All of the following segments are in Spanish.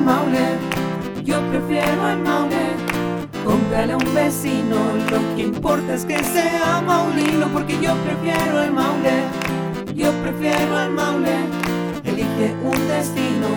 el Maule, yo prefiero el Maule. Cómprale a un vecino, lo que importa es que sea maulino, porque yo prefiero el Maule, yo prefiero el Maule. Elige un destino,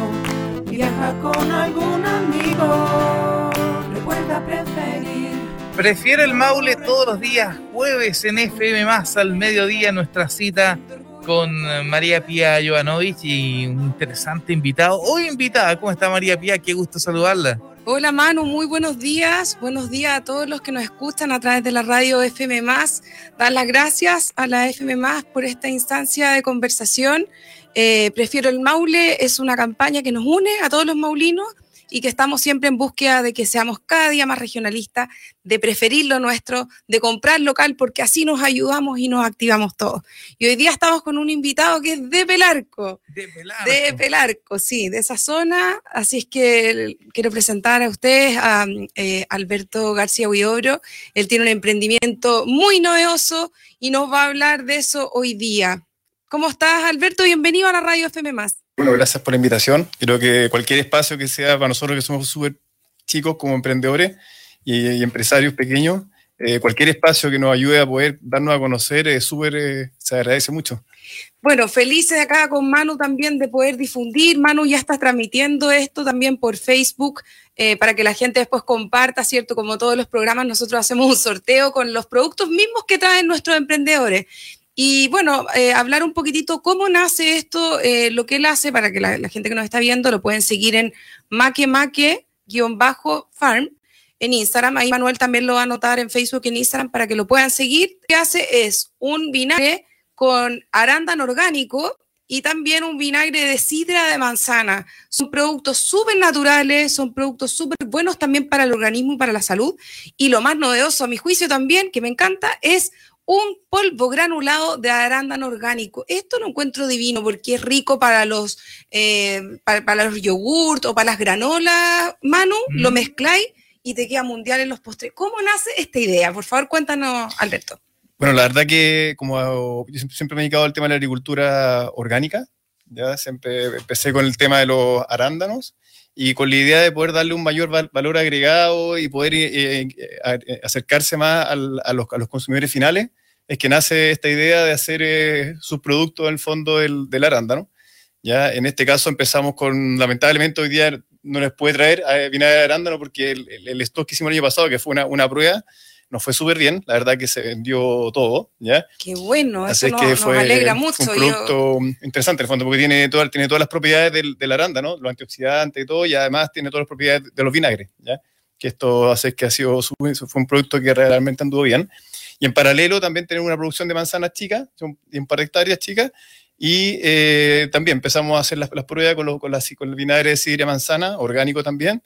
viaja con algún amigo, recuerda preferir. Prefiero el Maule todos los días, jueves en FM más al mediodía, nuestra cita con María Pía Jovanovic y un interesante invitado. Hoy invitada, ¿cómo está María Pía? Qué gusto saludarla. Hola Manu, muy buenos días. Buenos días a todos los que nos escuchan a través de la radio FM Dar las gracias a la FM por esta instancia de conversación. Eh, Prefiero el Maule es una campaña que nos une a todos los maulinos y que estamos siempre en búsqueda de que seamos cada día más regionalistas, de preferir lo nuestro, de comprar local, porque así nos ayudamos y nos activamos todos. Y hoy día estamos con un invitado que es de Pelarco. De Pelarco. De Pelarco, sí, de esa zona. Así es que quiero presentar a ustedes a eh, Alberto García Huidobro. Él tiene un emprendimiento muy novedoso y nos va a hablar de eso hoy día. ¿Cómo estás, Alberto? Bienvenido a la Radio FM. Bueno, gracias por la invitación. Creo que cualquier espacio que sea para nosotros que somos súper chicos como emprendedores y, empresarios pequeños, eh, cualquier espacio que nos ayude a poder darnos a conocer es súper, eh, se agradece mucho. Bueno, felices acá con Manu también de poder difundir. Manu ya está transmitiendo esto también por Facebook eh, para que la gente después comparta, ¿cierto? Como todos los programas, nosotros hacemos un sorteo con los productos mismos que traen nuestros emprendedores. Y bueno, eh, hablar un poquitito cómo nace esto, eh, lo que él hace, para que la, gente que nos está viendo lo pueden seguir en maquemaque-farm en Instagram. Ahí Manuel también lo va a anotar en Facebook y en Instagram para que lo puedan seguir. Lo que hace es un vinagre con arándano orgánico y también un vinagre de sidra de manzana. Son productos súper naturales, son productos súper buenos también para el organismo y para la salud. Y lo más novedoso, a mi juicio también, que me encanta, es un polvo granulado de arándano orgánico. Esto lo encuentro divino porque es rico para los, eh, para, los yogurt o para las granolas. Manu, lo mezcláis y te queda mundial en los postres. ¿Cómo nace esta idea? Por favor, cuéntanos, Alberto. Bueno, la verdad que como yo siempre me he dedicado al tema de la agricultura orgánica, ya siempre empecé con el tema de los arándanos y con la idea de poder darle un mayor valor agregado y poder eh, eh, eh, acercarse más a, los, a, los, consumidores finales, es que nace esta idea de hacer sus productos en el fondo del, del, arándano. Ya, en este caso empezamos con, lamentablemente hoy día no les puede traer vinagre de arándano porque el, el, stock que hicimos el año pasado, que fue una, una prueba, nos fue súper bien, la verdad que se vendió todo, ¿ya? Qué bueno, eso nos, fue, alegra mucho. un producto interesante en el fondo, porque tiene, tiene todas las propiedades del, del arándano, los antioxidantes y todo, y además tiene todas las propiedades de los vinagres, ¿ya? Que esto hace que ha sido, fue un producto que realmente anduvo bien. Y en paralelo también tenemos una producción de manzanas chicas, un par de hectáreas chicas, y eh, también empezamos a hacer las, pruebas con, con, con el vinagre de sidra manzana, orgánico también,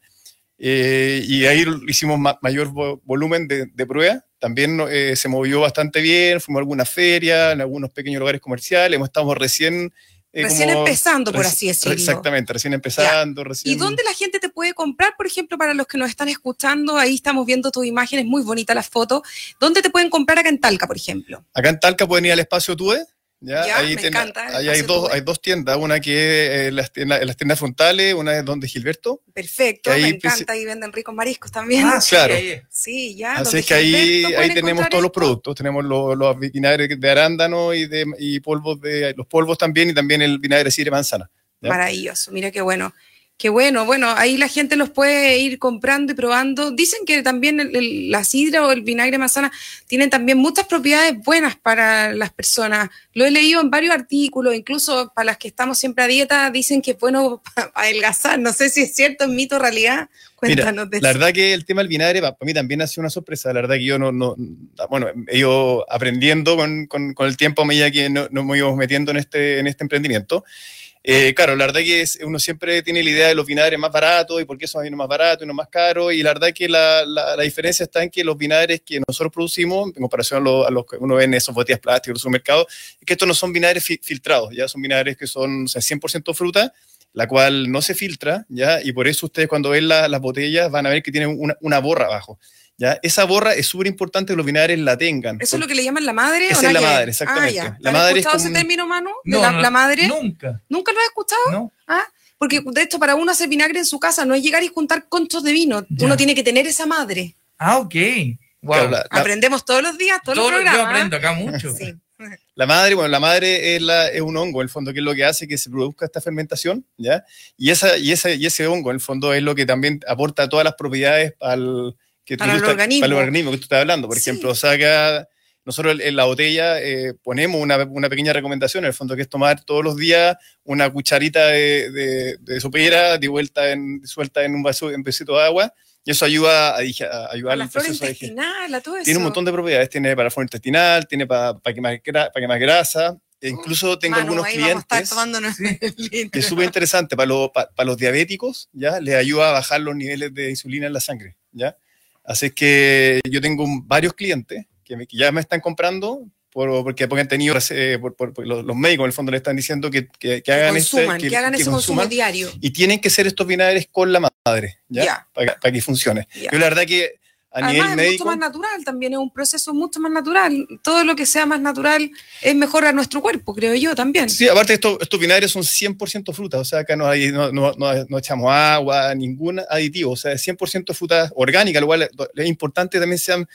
eh, y ahí hicimos mayor volumen de, de pruebas. También eh, se movió bastante bien, fuimos a algunas ferias, en algunos pequeños lugares comerciales, estamos recién... Eh, recién empezando, por así decirlo. Exactamente, recién empezando. Recién... ¿Y dónde la gente te puede comprar, por ejemplo, para los que nos están escuchando? Ahí estamos viendo tus imágenes, muy bonitas las fotos. ¿Dónde te pueden comprar acá en Talca, por ejemplo? Acá en Talca pueden ir al espacio TUE, ¿ya? ahí, ahí hay, dos, hay dos tiendas, una que es las, tiendas, las tiendas frontales, una es donde Gilberto. Perfecto, me encanta, ahí venden ricos mariscos también. Ah, claro. Sí, ya. Así es que ahí, ahí tenemos todos los productos, tenemos los, los, vinagres de arándano y, de, y polvos de, los polvos también y también el vinagre de sidra manzana. Maravilloso, mira qué bueno. Qué bueno, bueno, ahí la gente los puede ir comprando y probando. Dicen que también la sidra o el vinagre manzana tienen también muchas propiedades buenas para las personas. Lo he leído en varios artículos, incluso para las que estamos siempre a dieta, dicen que es bueno para adelgazar. No sé si es cierto, es mito, realidad. Cuéntanos de La verdad que el tema del vinagre para, mí también ha sido una sorpresa. La verdad que yo no, no bueno, he ido aprendiendo con, con, con el tiempo a medida que nos no me íbamos metiendo en este, en este emprendimiento. Eh, claro, la verdad que uno siempre tiene la idea de los vinagres más baratos y por qué son vinos más baratos y no más caros. Y la verdad que la, la, diferencia está en que los vinagres que nosotros producimos, en comparación a, los que uno ve en esos botellas plásticas en los supermercados, es que estos no son vinagres filtrados, ya son vinagres que son o sea, 100% fruta, la cual no se filtra, ya, y por eso ustedes cuando ven las botellas van a ver que tienen una, una borra abajo. ¿Ya? Esa borra es súper importante que los vinagres la tengan. ¿Eso es lo que le llaman la madre? Esa es la madre, exactamente. Ah, la ¿Has escuchado ese término, Manu? No, la, madre? Nunca. ¿Nunca lo has escuchado? No. Ah, porque de hecho para uno hacer vinagre en su casa no es llegar y juntar conchos de vino, Ya. uno tiene que tener esa madre. Ah, ok. Wow. Claro, la- Aprendemos todos los días, todos Todo los lo- yo programas. aprendo acá mucho. Sí. La madre, bueno, la madre es, la- es un hongo, en el fondo, que es lo que hace que se produzca esta fermentación, ¿ya? Y, esa, y, esa, y ese hongo, en el fondo, es lo que también aporta todas las propiedades al, que Para el estás- organismo. para el organismo que tú estás hablando. Por Sí. ejemplo, saca, nosotros en la botella eh, ponemos una, una pequeña recomendación, en el fondo, que es tomar todos los días una cucharita de, de, de sopera, de vuelta en, suelta en un vaso, en vasito de agua, y eso ayuda a, a ayudar A al proceso intestinal, a todo eso. Tiene un montón de propiedades. Tiene para la flora intestinal, tiene para, para, quemar, para quemar grasa. E incluso tengo Manu, algunos clientes que es súper interesante para, los- pa- para los diabéticos, ¿ya? Les ayuda a bajar los niveles de insulina en la sangre, ¿ya? Así que yo tengo varios clientes que, me- que ya me están comprando por- porque, porque han tenido, eh, por- por- por los, los médicos en el fondo le están diciendo que, que- hagan, este- consuman, que, hagan ese consumo diario. Y tienen que ser estos vinagres con la madre, ¿ya? Para, que- para que funcione. Yo la verdad que a Además, nivel es médico... mucho más natural también, es un proceso mucho más natural. Todo lo que sea más natural es mejor a nuestro cuerpo, creo yo también. Sí, aparte estos, estos vinagres son 100% frutas, o sea, acá no, hay, no, no, no- echamos agua, ningún aditivo, o sea, es 100% fruta orgánica, lo cual es- es importante también sean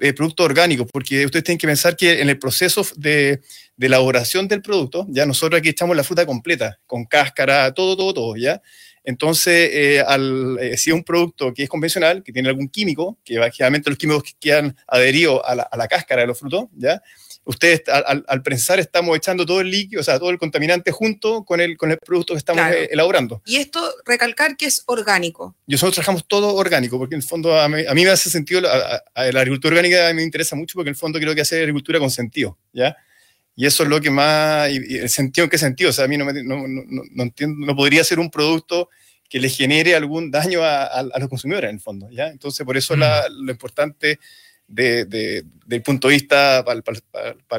eh, productos orgánicos, porque ustedes tienen que pensar que en el proceso de, de elaboración del producto, ya nosotros aquí echamos la fruta completa, con cáscara, todo, todo, todo, ¿ya? Entonces, eh, al, eh, si es un producto que es convencional, que tiene algún químico, que generalmente los químicos que quedan adheridos a la, a la cáscara de los frutos, ¿ya? Ustedes al, al- prensar estamos echando todo el líquido, o sea, todo el contaminante junto con el, con el producto que estamos Claro. eh, elaborando. Y esto, recalcar que es orgánico. Y nosotros trabajamos todo orgánico, porque en el fondo a mí, a mí me hace sentido, a la agricultura orgánica me interesa mucho, porque en el fondo creo que hace agricultura con sentido, ¿ya? Y eso es lo que más, y, y el sentido en qué sentido, o sea, a mí no, me- no, no- no- no entiendo, no podría ser un producto que le genere algún daño a, a- a los consumidores en el fondo, ¿ya? Entonces, por eso Mm. la- lo importante de, de- del punto de vista para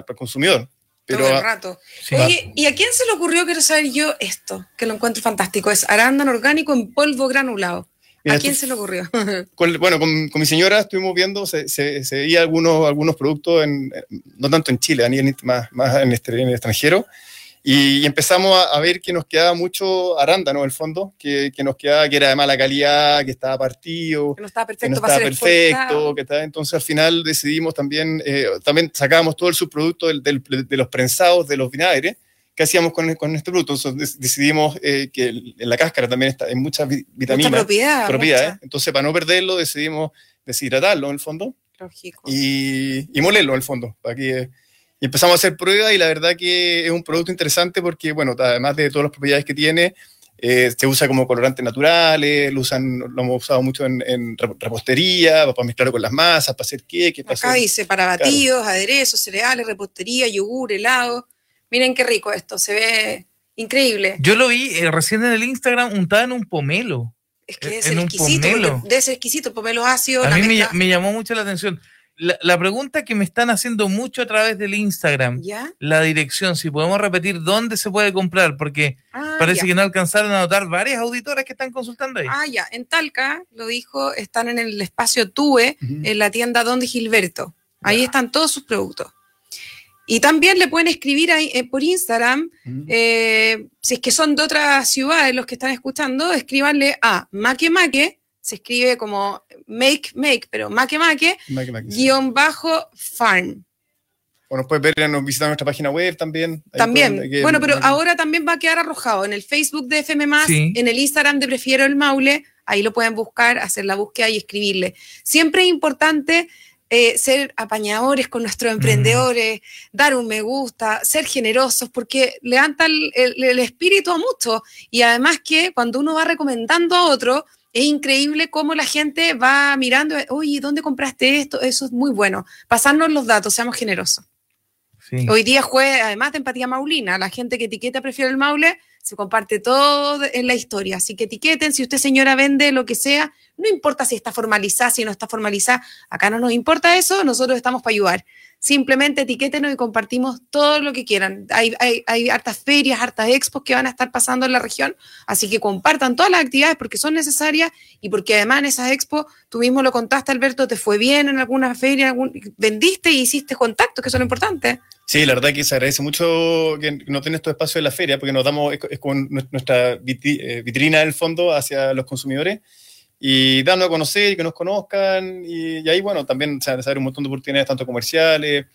el consumidor. Pero, todo el rato. Sí. Oye, ¿y a quién se le ocurrió, quiero saber yo, esto? Que lo encuentro fantástico. Es arándano orgánico en polvo granulado. ¿A quién se le ocurrió? con- bueno, con, con mi señora estuvimos viendo, se, se, se veía algunos, algunos productos, en, no tanto en Chile, a nivel más, más en, este- en el extranjero, y, empezamos a, a ver que nos quedaba mucho arándano en el fondo, que, que nos quedaba que era de mala calidad, que estaba partido, que no estaba que perfecto no para estaba ser perfecto, que estaba, entonces al final decidimos también, eh, también sacábamos todo el subproducto del- del- de los prensados de los vinagres, que hacíamos con, con este producto, entonces decidimos eh, que en la cáscara también está, hay muchas vi- Mucha vitaminas propiedad. propiedades. mucha. Entonces, para no perderlo, decidimos deshidratarlo en el fondo Lógico. y, y molerlo en el fondo. Para que, y empezamos a hacer pruebas y la verdad que es un producto interesante porque, bueno, además de todas las propiedades que tiene, eh, se usa como colorantes naturales, lo, usan, lo hemos usado mucho en, en rep- repostería, para mezclarlo con las masas, para hacer queques, para Acá hacer... dice para batidos, aderezos, cereales, repostería, yogur, helado. Miren qué rico esto, se ve increíble. Yo lo vi eh, recién en el Instagram untado en un pomelo. Es que es en un exquisito, debe ser exquisito, pomelo ácido. A mí me, llamó mucho la atención. La, la pregunta que me están haciendo mucho a través del Instagram, ¿Ya? la dirección, si podemos repetir dónde se puede comprar, porque Ah, parece ya. que no alcanzaron a notar varias auditoras que están consultando ahí. Ah, ya. En Talca, lo dijo, están en el espacio TUE, en la tienda Donde Gilberto. Ahí Ya. están todos sus productos. Y también le pueden escribir ahí, eh, por Instagram, Ujú. eh, si es que son de otras ciudades los que están escuchando, escríbanle a Make Make, se escribe como make make, pero Make Make, sí. guion bajo farm. O nos pueden ver, nos visitar nuestra página web también. Ahí También. pueden- bueno, pero ahora también va a quedar arrojado en el Facebook de FM, Sí. en el Instagram de Prefiero el Maule. Ahí lo pueden buscar, hacer la búsqueda y escribirle. Siempre es importante eh, ser apañadores con nuestros emprendedores, dar un me gusta, ser generosos, porque levanta el, el- el espíritu a muchos. Y además que cuando uno va recomendando a otro, es increíble cómo la gente va mirando, oye, ¿dónde compraste esto? Eso es muy bueno. Pasarnos los datos, seamos generosos. Sí. Hoy día juegue, además de empatía maulina, la gente que etiqueta prefiere el maule, se comparte todo en la historia. Así que etiqueten, si usted señora vende lo que sea, no importa si está formalizada, si no está formalizada, acá no nos importa eso, nosotros estamos para ayudar. Simplemente etiquétenos y compartimos todo lo que quieran. Hay, hay, hartas ferias, hartas expos que van a estar pasando en la región, así que compartan todas las actividades porque son necesarias y porque además en esas expos, tú mismo lo contaste, Alberto, te fue bien en alguna feria, vendiste y hiciste contactos, que son importantes. Sí, la verdad que se agradece mucho que no tenga estos espacios en la feria, porque nos damos, es, nues- nuestra eh, vitrina en el fondo hacia los consumidores y darnos a conocer y que nos conozcan. Y, ahí, bueno, también se van a saber un montón de oportunidades, tanto comerciales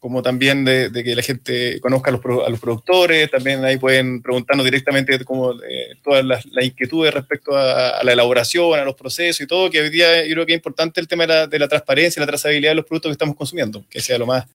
como también de, que la gente conozca a los, productores. También ahí pueden preguntarnos directamente como, eh, todas las, las inquietudes respecto a, la elaboración, a los procesos y todo, que hoy día yo creo que es importante el tema de la, de la transparencia la trazabilidad de los productos que estamos consumiendo, que sea lo más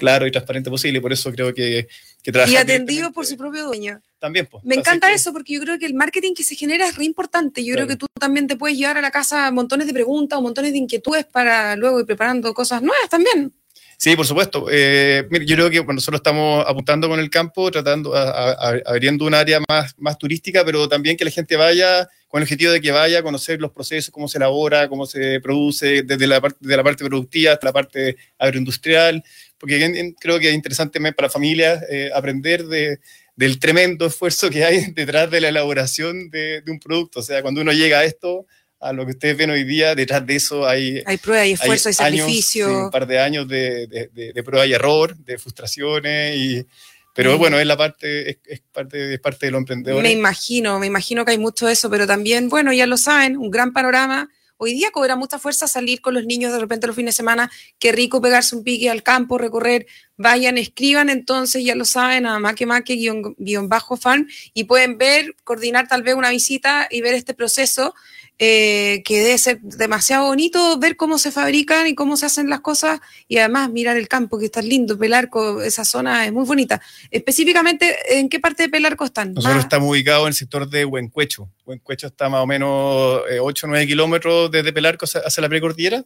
claro y transparente posible. Y por eso creo que, que trabajar Y atendido por su propio dueño. También, pues. Me encanta que- eso porque yo creo que el marketing que se genera es re importante. Yo Claro. creo que tú también te puedes llevar a la casa montones de preguntas o montones de inquietudes para luego ir preparando cosas nuevas también. Sí, por supuesto. Eh, mire, yo creo que bueno, nosotros estamos apuntando con el campo, tratando, a- a- abriendo un área más, más turística, pero también que la gente vaya con el objetivo de que vaya a conocer los procesos, cómo se elabora, cómo se produce, desde la parte, de la parte productiva hasta la parte agroindustrial, porque en- en- creo que es interesante para familias eh, aprender de, del tremendo esfuerzo que hay detrás de la elaboración de, de un producto. O sea, cuando uno llega a esto, a lo que ustedes ven hoy día, detrás de eso hay, Hay prueba y esfuerzo, hay, años, sacrificio. sí, un par de años de, de- prueba y error, de frustraciones, y, pero Mm. bueno, es la parte, es, es parte, es parte de los emprendedores. Me imagino, me imagino que hay mucho de eso, pero también, bueno, ya lo saben, un gran panorama. Hoy día cobra mucha fuerza salir con los niños de repente los fines de semana. Qué rico pegarse un pique al campo, recorrer. Vayan, escriban entonces, ya lo saben, a maquemaque guion, guion bajo fan y pueden ver, coordinar tal vez una visita y ver este proceso eh, que debe ser demasiado bonito ver cómo se fabrican y cómo se hacen las cosas y además mirar el campo que está lindo, Pelarco, esa zona es muy bonita. Específicamente, ¿en qué parte de Pelarco están? Nosotros Más- estamos ubicados en el sector de Huencuecho. Huencuecho está más o menos eh, 8 o 9 kilómetros desde Pelarco hacia, hacia la precordillera,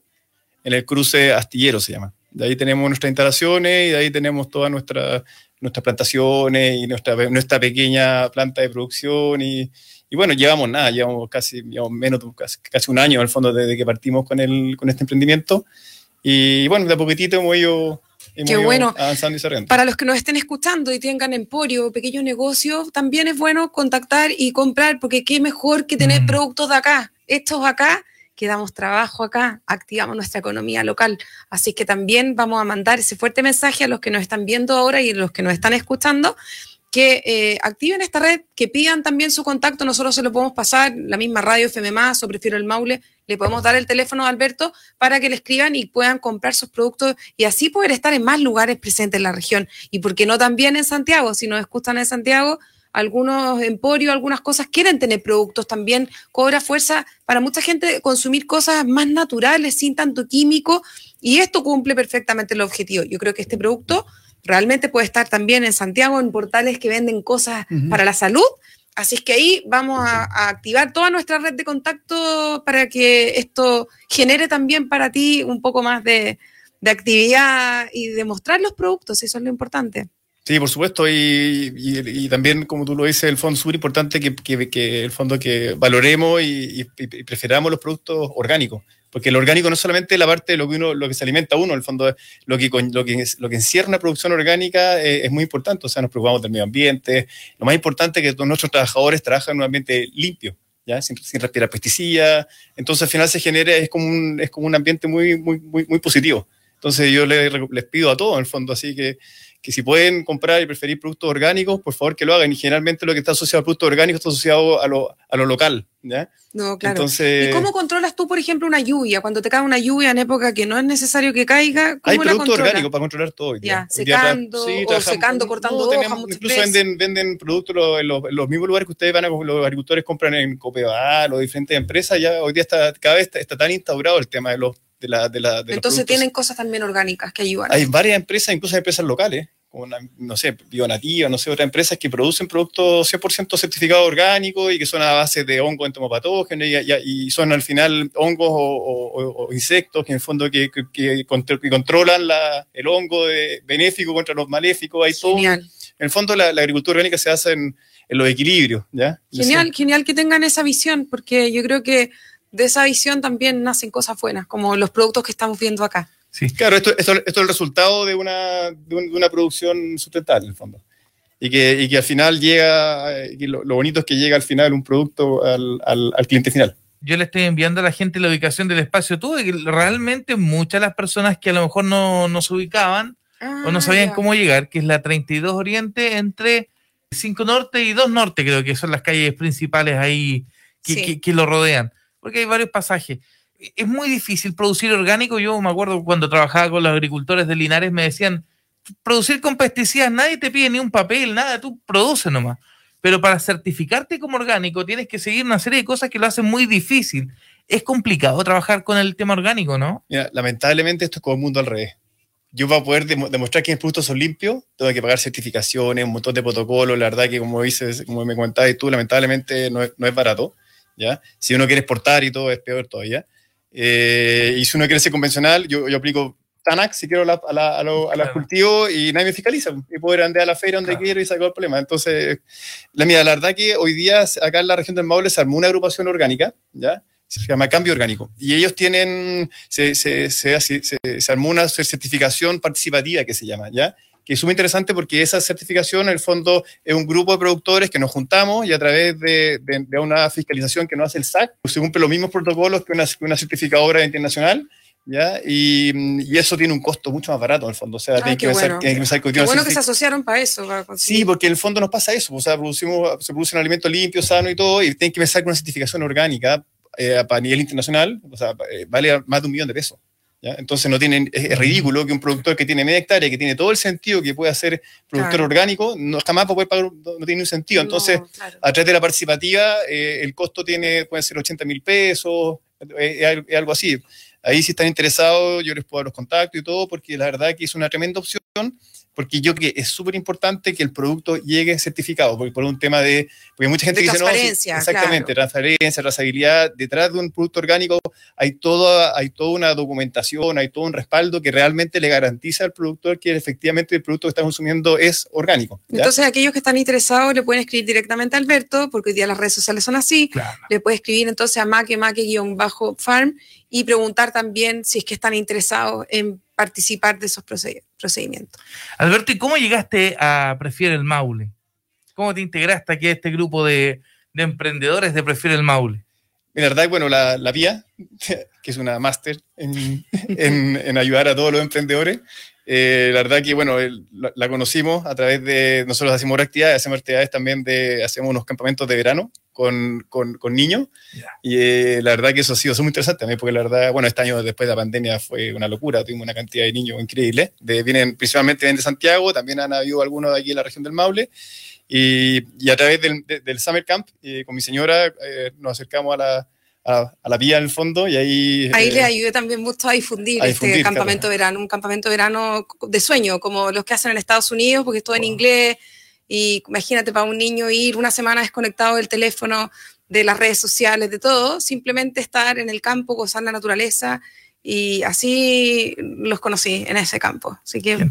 en el cruce astillero se llama. De ahí tenemos nuestras instalaciones y de ahí tenemos todas nuestras nuestras plantaciones y nuestra, nuestra pequeña planta de producción y, y bueno, llevamos nada, llevamos casi, llevamos menos, casi, casi un año el fondo desde que partimos con, el, con este emprendimiento y bueno, de a poquitito hemos ido, Qué bueno. avanzando y cerrando. Para los que nos estén escuchando y tengan emporio o pequeño negocio, también es bueno contactar y comprar, porque qué mejor que tener Mm. productos de acá, estos acá, que damos trabajo acá, activamos nuestra economía local. Así que también vamos a mandar ese fuerte mensaje a los que nos están viendo ahora y a los que nos están escuchando, que eh, activen esta red, que pidan también su contacto, nosotros se lo podemos pasar, la misma radio FM más o prefiero el Maule, le podemos dar el teléfono a Alberto para que le escriban y puedan comprar sus productos y así poder estar en más lugares presentes en la región. Y por qué no también en Santiago, si nos escuchan en Santiago, algunos emporios, algunas cosas quieren tener productos también, cobra fuerza para mucha gente consumir cosas más naturales, sin tanto químico, y esto cumple perfectamente el objetivo. Yo creo que este producto realmente puede estar también en Santiago, en portales que venden cosas para la salud. Así es que ahí vamos a, a activar toda nuestra red de contacto para que esto genere también para ti un poco más de, de actividad y de mostrar los productos, eso es lo importante. Sí, por supuesto, y, y- y también, como tú lo dices, el fondo es súper importante que, que- que el fondo que valoremos y, y- y preferamos los productos orgánicos, porque el orgánico no es solamente la parte de lo que uno, lo que se alimenta uno, el fondo lo que, encierra una producción orgánica eh, es muy importante, o sea, nos preocupamos del medio ambiente, lo más importante es que todos nuestros trabajadores trabajan en un ambiente limpio, ¿ya? Sin, sin respirar pesticidas, entonces al final se genera, es como un, es como un ambiente muy, muy, muy positivo. Entonces yo les, les pido a todos, en el fondo, así que que si pueden comprar y preferir productos orgánicos, por favor que lo hagan. Y generalmente lo que está asociado a productos orgánicos está asociado a lo, a lo local. ¿ya? No, claro. Entonces, ¿Y cómo controlas tú, por ejemplo, una lluvia? Cuando te cae una lluvia en época que no es necesario que caiga, ¿cómo hay la productos controlas? orgánicos para controlar todo. hoy día. Ya, día secando, o secando, cortando hojas, tenemos- Incluso veces. venden, venden productos en los, en los mismos lugares que ustedes van a, los agricultores compran en Copeval o diferentes empresas. Ya hoy día está, cada vez está, está tan instaurado el tema de los de la, de la, de los Entonces tienen cosas también orgánicas que ayudan. Hay varias empresas, incluso hay empresas locales, como una, no sé, Bionativa, no sé, otras empresas que producen productos 100% certificados orgánicos y que son a base de hongos entomopatógenos y, y- y son al final hongos o, o- o- o insectos que en el fondo que, que- que contro- que controlan la- el hongo de- benéfico contra los maléficos. Hay todo, en Genial. el fondo la, la agricultura orgánica se hace en, en los equilibrios, ¿ya? Genial, genial que tengan esa visión, porque yo creo que de esa visión también nacen cosas buenas, como los productos que estamos viendo acá. Sí. Claro, esto, esto, esto es el resultado de una, de, un- de una producción sustentable, en el fondo. Y que, y que al final llega, eh, y lo, lo bonito es que llega al final un producto al, al, al cliente final. Yo le estoy enviando a la gente la ubicación del espacio tú, y que realmente muchas de las personas que a lo mejor no, no se ubicaban o no Ah, sabían ya. cómo llegar, que es la 32 Oriente entre 5 Norte y 2 Norte, creo que son las calles principales ahí que, Sí. que- que lo rodean, porque hay varios pasajes. Es muy difícil producir orgánico. Yo me acuerdo cuando trabajaba con los agricultores de Linares, me decían, producir con pesticidas, nadie te pide ni un papel, nada, tú produces nomás. Pero para certificarte como orgánico tienes que seguir una serie de cosas que lo hacen muy difícil. Es complicado trabajar con el tema orgánico, ¿no? Mira, lamentablemente esto es como el mundo al revés. Yo para poder demo- demostrar que mis productos son limpios, tengo que pagar certificaciones, un montón de protocolos. La verdad que como dices, como me comentabas tú, lamentablemente no es, no es barato. ¿Ya? Si uno quiere exportar y todo, es peor todavía. Eh, y si uno quiere ser convencional, yo, yo aplico TANAC si quiero la- a, la- a lo- a los Claro. cultivos y nadie me fiscaliza. Y poder andar a la feria donde Claro. quiero y sacar el problema. Entonces, la, mira, la verdad que hoy día acá en la región del Maule se armó una agrupación orgánica, ¿ya? se llama Cambio Orgánico. Y ellos tienen, se, se, se- se armó una certificación participativa que se llama, ¿ya? Que es muy interesante porque esa certificación, en el fondo, es un grupo de productores que nos juntamos y a través de, de- de una fiscalización que nos hace el SAC, se cumplen los mismos protocolos que una, que una certificadora internacional, ¿ya? Y, y eso tiene un costo mucho más barato, en el fondo. O sea, Ah, tienen que pensar, bueno. tienen que pensar que Qué bueno que se asociaron para eso. para Sí, porque en el fondo nos pasa eso, o sea, producimos, se produce un alimento limpio, sano y todo, y tienen que pensar que una certificación orgánica eh, a nivel internacional, o sea, eh, vale más de un millón de pesos. ¿Ya? Entonces no tienen, es, ridículo que un productor que tiene media hectárea, que tiene todo el sentido que puede hacer productor Claro. orgánico, no, jamás va a poder pagar, no, no tiene un sentido. Entonces, No, claro. a través de la participativa, eh, el costo tiene, puede ser 80 mil pesos, eh, es algo así. Ahí si están interesados, yo les puedo dar los contactos y todo, porque la verdad que es una tremenda opción, porque yo creo que es súper importante que el producto llegue certificado, porque por un tema de, porque mucha gente De dice, no, sí, transparencia, exactamente, transparencia, trazabilidad, detrás de un producto orgánico hay toda, hay toda una documentación, hay todo un respaldo que realmente le garantiza al productor que efectivamente el producto que está consumiendo es orgánico. ¿ya? Entonces, aquellos que están interesados le pueden escribir directamente a Alberto, porque hoy día las redes sociales son así. Claro. Le puede escribir entonces a make, make-farm y preguntar también si es que están interesados en participar de esos proced- Alberto, ¿y cómo llegaste a Prefiere el Maule? ¿Cómo te integraste aquí a este grupo de, de emprendedores de Prefiere el Maule? La verdad, bueno, la, la Pía, que es una máster en, en- en ayudar a todos los emprendedores, eh, la verdad que, bueno, el- la, la conocimos a través de, nosotros hacemos actividades, hacemos actividades también de, hacemos unos campamentos de verano con, con, con niños, Ya. y eh, la verdad que eso ha sido muy interesante también, porque la verdad, bueno, este año después de la pandemia fue una locura, tuvimos una cantidad de niños increíble, de, vienen, principalmente vienen de Santiago, también han habido algunos de aquí en la región del Maule, y, y a través del, de- del Summer Camp, eh, con mi señora, eh, nos acercamos a la, a, a la vía en el fondo y ahí... Ahí eh, les ayudé también mucho a difundir, a este difundir, campamento de verano, un campamento de verano de sueño, como los que hacen en Estados Unidos, porque es todo en inglés. Y imagínate para un niño ir una semana desconectado del teléfono, de las redes sociales, de todo, simplemente estar en el campo, gozar la naturaleza. Y así los conocí en ese campo. Así que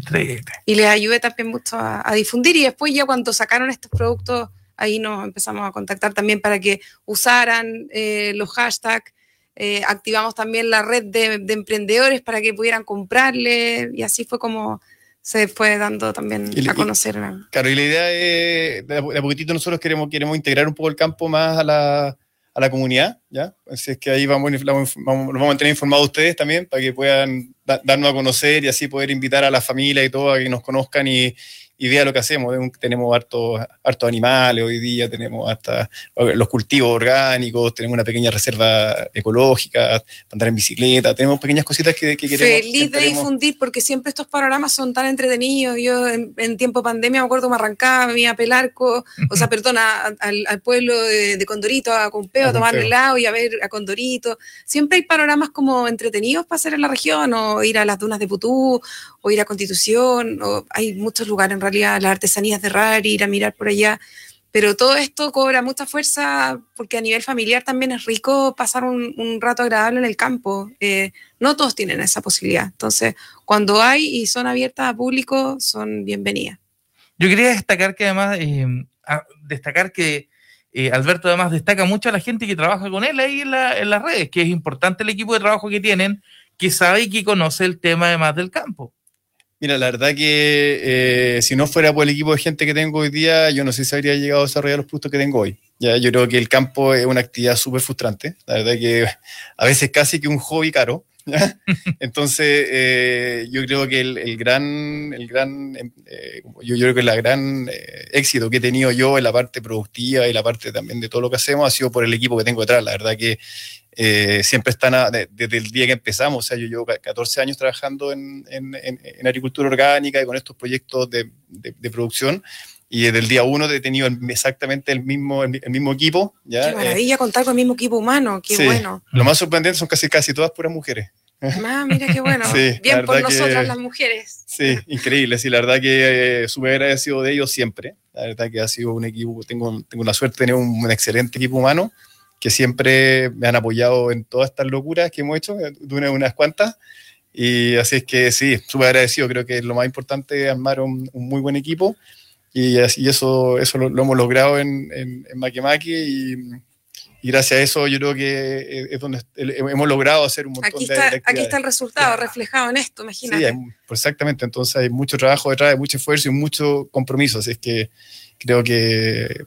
y les ayudé también mucho a, a difundir y después ya cuando sacaron estos productos ahí nos empezamos a contactar también para que usaran eh, los hashtags eh, activamos también la red de, de emprendedores para que pudieran comprarle y así fue como se fue dando también Y a conocer a- Claro, y la idea es, de a, poquitito nosotros queremos, queremos integrar un poco el campo más a la, a la comunidad, ¿ya? Así es que ahí vamos, vamos, vamos, los vamos a mantener informados ustedes también para que puedan da- darnos a conocer y así poder invitar a la familia y todo a que nos conozcan y, y vean lo que hacemos. Tenemos hartos hartos animales hoy día, tenemos hasta los cultivos orgánicos, tenemos una pequeña reserva ecológica, para andar en bicicleta, tenemos pequeñas cositas que, que queremos. Feliz de difundir porque siempre estos panoramas son tan entretenidos. Yo en, en tiempo de pandemia me acuerdo me arrancaba, me iba a Pelarco, o sea, perdona, al, al pueblo de, de Condorito, a Compeo, A a tomar helado y a ver a Condorito. Siempre hay panoramas como entretenidos para hacer en la región, o ir a las dunas de Putú, o ir a Constitución, o hay muchos lugares en realidad, las artesanías de Rari, ir a mirar por allá. Pero todo esto cobra mucha fuerza porque a nivel familiar también es rico pasar un, un rato agradable en el campo. Eh, no todos tienen esa posibilidad. Entonces, cuando hay y son abiertas a público, son bienvenidas. Yo quería destacar que además, eh, destacar que eh, Alberto además destaca mucho a la gente que trabaja con él ahí en, la- en las redes, que es importante el equipo de trabajo que tienen, que sabe y que conoce el tema además del campo. Mira, la verdad que eh, si no fuera por el equipo de gente que tengo hoy día, yo no sé si habría llegado a desarrollar los productos que tengo hoy. Ya, yo creo que el campo es una actividad súper frustrante. La verdad que a veces casi que un hobby caro. Entonces, eh, yo creo que el, gran, el gran eh, yo, creo que el gran eh, éxito que he tenido yo en la parte productiva y la parte también de todo lo que hacemos ha sido por el equipo que tengo detrás. La verdad que siempre están desde el día que empezamos. O sea, yo llevo 14 años trabajando en, en, agricultura orgánica y con estos proyectos de, de, producción. Y desde el día uno he tenido exactamente el mismo, el, mismo equipo. ¿ya? Qué maravilla contar con el mismo equipo humano, qué bueno. Lo más sorprendente son casi, casi todas puras mujeres. Ah, mira qué bueno. Bien por nosotras las mujeres. Sí, increíble. Sí, la verdad que eh, súper agradecido de ellos siempre. La verdad que ha sido un equipo, tengo, tengo la suerte de tener un, excelente equipo humano que siempre me han apoyado en todas estas locuras que hemos hecho, de unas cuantas. Y así es que sí, súper agradecido. Creo que lo más importante es armar un, muy buen equipo. Y, así, eso, eso lo, hemos logrado en, en, en Makemake y y gracias a eso yo creo que eh, es donde hemos logrado hacer un montón aquí está, de, Aquí está el resultado reflejado en esto, imagínate. Sí, exactamente, entonces hay mucho trabajo detrás, hay mucho esfuerzo y mucho compromiso, así es que creo que,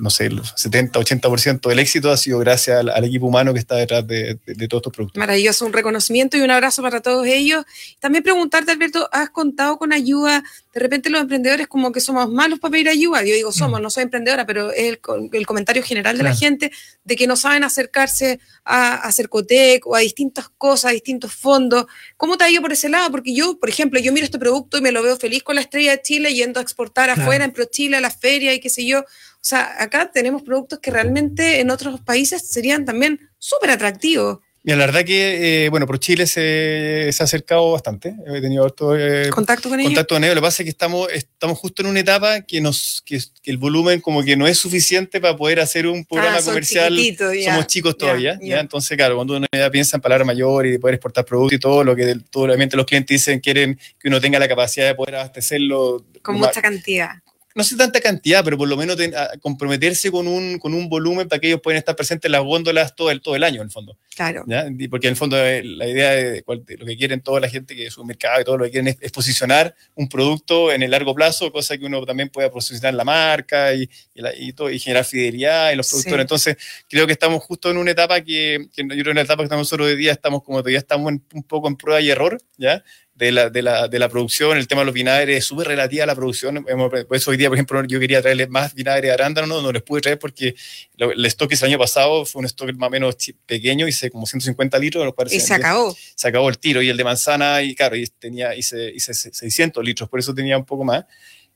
no sé, el 70, 80% del éxito ha sido gracias al, equipo humano que está detrás de, todos estos productos. Maravilloso, un reconocimiento y un abrazo para todos ellos. También preguntarte, Alberto, ¿has contado con ayuda? De repente los emprendedores como que somos malos para pedir ayuda. Yo digo somos, mm. no soy emprendedora, pero es el, comentario general de la gente de que no saben acercarse a, a Cercotec o a distintas cosas, a distintos fondos. ¿Cómo te ha ido por ese lado? Porque yo, por ejemplo, yo miro este producto y me lo veo feliz con la estrella de Chile yendo a exportar afuera en ProChile a la feria y qué sé yo. O sea, acá tenemos productos que realmente en otros países serían también súper atractivos. Mira, la verdad que, eh, bueno, por Chile se, se, ha acercado bastante. He tenido todo, eh, contacto con ellos. Contacto con ellos. Lo que pasa es que estamos, estamos justo en una etapa que, nos, que, el volumen como que no es suficiente para poder hacer un programa ah, comercial. Somos chicos todavía. Ya, Entonces, claro, cuando uno ya piensa en palabra mayor y de poder exportar productos y todo, lo que todo, obviamente los clientes dicen quieren que uno tenga la capacidad de poder abastecerlo. Con mucha cantidad no sé tanta cantidad, pero por lo menos comprometerse con un, con un volumen para que ellos puedan estar presentes en las góndolas todo el, todo el año, en el fondo. Claro. Porque en el fondo eh, la idea de, lo que quieren toda la gente que es un mercado y todo lo que quieren es, posicionar un producto en el largo plazo, cosa que uno también pueda posicionar la marca y, y, todo, y generar fidelidad en los productores. Entonces, creo que estamos justo en una etapa que, que yo creo que en la etapa que estamos nosotros hoy día estamos como todavía estamos un poco en prueba y error, ¿ya? De la, de, la, de la, producción, el tema de los vinagres es súper relativa a la producción. Por eso hoy día, por ejemplo, yo quería traerles más vinagre de arándano, no, no les pude traer porque el stock el año pasado fue un stock más o menos pequeño, hice como 150 litros. Y se acabó. Se acabó el tiro. Y el de manzana, y claro, y tenía, hice, hice 600 litros, por eso tenía un poco más.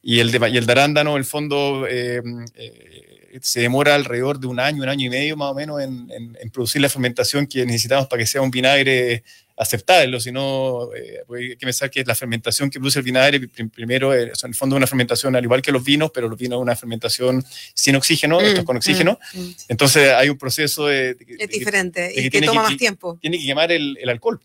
Y el de, y el de arándano, el fondo, eh, eh, se demora alrededor de un año, un año y medio más o menos en, en, en producir la fermentación que necesitamos para que sea un vinagre aceptarlo, sino eh, hay que pensar que la fermentación que produce el vinagre, primero, eh, en el fondo es una fermentación al igual que los vinos, pero los vinos es una fermentación sin oxígeno, esto es con mm, oxígeno. Mm, mm. Entonces hay un proceso de... es diferente y que, toma más tiempo. Tiene que quemar el, el alcohol.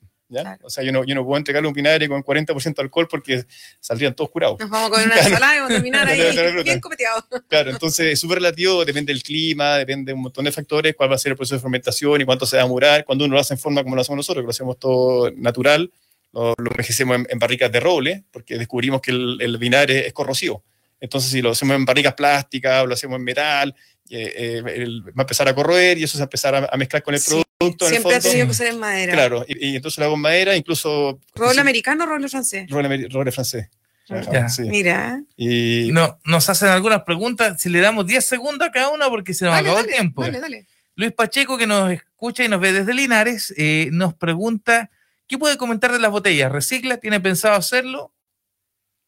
O sea, yo no, yo no puedo entregarle un vinagre con 40% de alcohol porque saldrían todos curados. Nos vamos comer una ensalada y vamos a terminar ahí bien copeteado. Claro, entonces es súper relativo, depende del clima, depende de un montón de factores, cuál va a ser el proceso de fermentación y cuánto se va a demorar. Cuando uno lo hace en forma como lo hacemos nosotros, que lo hacemos todo natural, lo, lo envejecemos en, barricas de roble, porque descubrimos que el, el vinagre es corrosivo. Entonces, si lo hacemos en barricas plásticas o lo hacemos en metal, eh, eh, va a empezar a corroer y eso se va a empezar a, mezclar con el producto Siempre ha tenido que ser en madera. Claro, y, entonces lo hago en madera, incluso... ¿Roble americano o roble francés? Roble, francés. Mira. Y... No, nos hacen algunas preguntas, si le damos 10 segundos a cada una porque se nos acabó el tiempo. Dale, dale. Luis Pacheco, que nos escucha y nos ve desde Linares, eh, nos pregunta, ¿qué puede comentar de las botellas? ¿Recicla? ¿Tiene pensado hacerlo?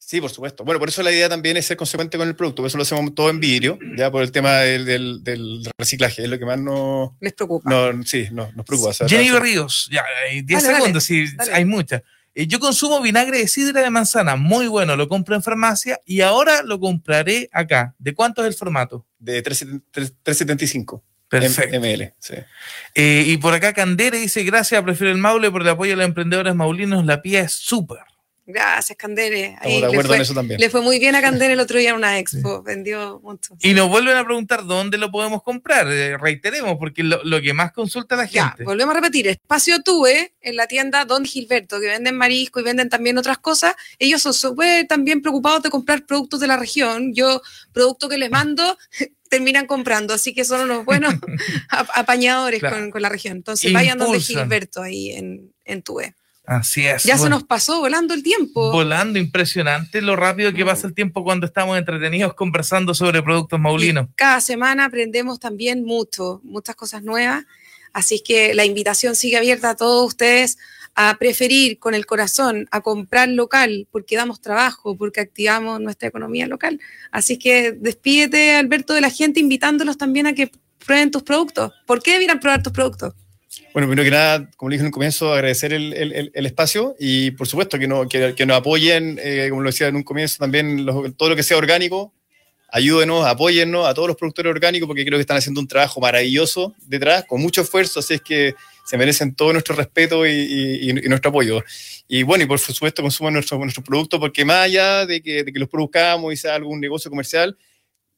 Sí, por supuesto. Bueno, por eso la idea también es ser consecuente con el producto, por eso lo hacemos todo en vidrio, ya por el tema del, reciclaje, es lo que más nos... Les preocupa. No, sí, nos preocupa. Jenny Ríos, ya, 10 segundos, sí, hay muchas. Eh, yo consumo vinagre de sidra de manzana, muy bueno, lo compro en farmacia y ahora lo compraré acá. ¿De cuánto es el formato? De 375. Perfecto. ML, sí. Eh, y por acá Candere dice, gracias, prefiero el Maule por el apoyo a los emprendedores maulinos, la pía es súper. Gracias, Candere. Estamos de acuerdo le fue, en eso también. Le fue muy bien a Candere el otro día en una expo, vendió mucho. Y nos vuelven a preguntar dónde lo podemos comprar. Eh, reiteremos, porque lo, lo, que más consulta la gente. Ya, volvemos a repetir. Espacio Tuve, en la tienda Don Gilberto, que venden marisco y venden también otras cosas. Ellos son súper también preocupados de comprar productos de la región. Yo, producto que les mando, terminan comprando, así que son unos buenos apañadores claro. con, con, la región. Entonces Impulsan. vayan donde Gilberto ahí en, en Tuve. Así es. Ya bueno, se nos pasó volando el tiempo. Volando, impresionante lo rápido que pasa el tiempo cuando estamos entretenidos conversando sobre productos maulinos. Y cada semana aprendemos también mucho, muchas cosas nuevas. Así que la invitación sigue abierta a todos ustedes a preferir con el corazón, a comprar local, porque damos trabajo, porque activamos nuestra economía local. Así que despídete, Alberto, de la gente, invitándolos también a que prueben tus productos. ¿Por qué debieran probar tus productos? Bueno, primero que nada, como le dije en un comienzo, agradecer el, el, el espacio y por supuesto que, no, que, que nos apoyen, eh, como lo decía en un comienzo, también los, todo lo que sea orgánico, ayúdenos, apóyennos a todos los productores orgánicos porque creo que están haciendo un trabajo maravilloso detrás, con mucho esfuerzo, así es que se merecen todo nuestro respeto y, y, y nuestro apoyo. Y bueno, y por supuesto consuman nuestros nuestro productos porque más allá de que, de que los produzcamos y sea algún negocio comercial,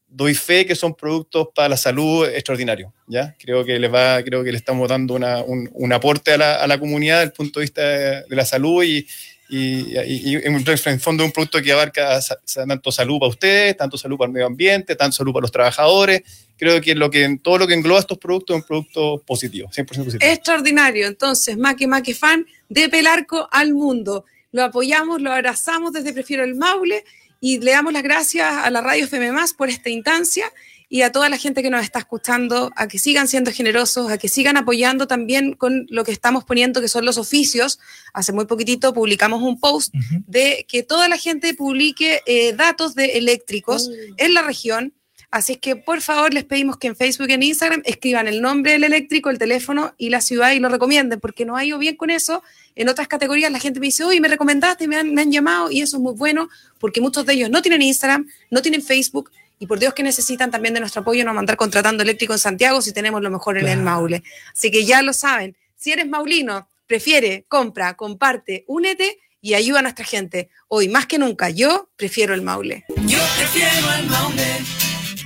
doy fe que son productos para la salud extraordinarios, ¿ya? Creo que les va, creo que le estamos dando una, un, un, aporte a la, a la, comunidad desde el punto de vista de, de la salud y, y, y, y, en fondo un producto que abarca tanto salud para ustedes, tanto salud para el medio ambiente, tanto salud para los trabajadores. Creo que, lo que todo lo que engloba estos productos es un producto positivo, 100% positivo. Extraordinario. Entonces, Maque Maque Fan de Pelarco al mundo. Lo apoyamos, lo abrazamos desde Prefiero el Maule y le damos las gracias a la Radio FM Más por esta instancia y a toda la gente que nos está escuchando, a que sigan siendo generosos, a que sigan apoyando también con lo que estamos poniendo, que son los oficios. Hace muy poquitito publicamos un post uh -huh. de que toda la gente publique eh, datos de eléctricos uh -huh. en la región. Así es que por favor les pedimos que en Facebook y en Instagram escriban el nombre del eléctrico, el teléfono y la ciudad y lo recomienden, porque no ha ido bien con eso. En otras categorías la gente me dice, oye, me recomendaste, me han, me han llamado y eso es muy bueno, porque muchos de ellos no tienen Instagram, no tienen Facebook y por Dios que necesitan también de nuestro apoyo, no mandar contratando eléctrico en Santiago si tenemos lo mejor en claro. el Maule. Así que ya lo saben, si eres maulino, prefiere, compra, comparte, únete y ayuda a nuestra gente. Hoy más que nunca, yo prefiero el Maule. Yo prefiero el Maule,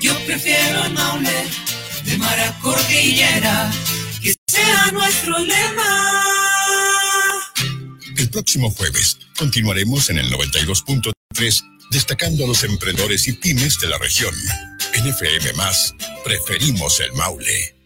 yo prefiero el Maule, de mar a cordillera, que sea nuestro lema. El próximo jueves continuaremos en el 92.3 destacando a los emprendedores y pymes de la región. En FM Más, preferimos el Maule.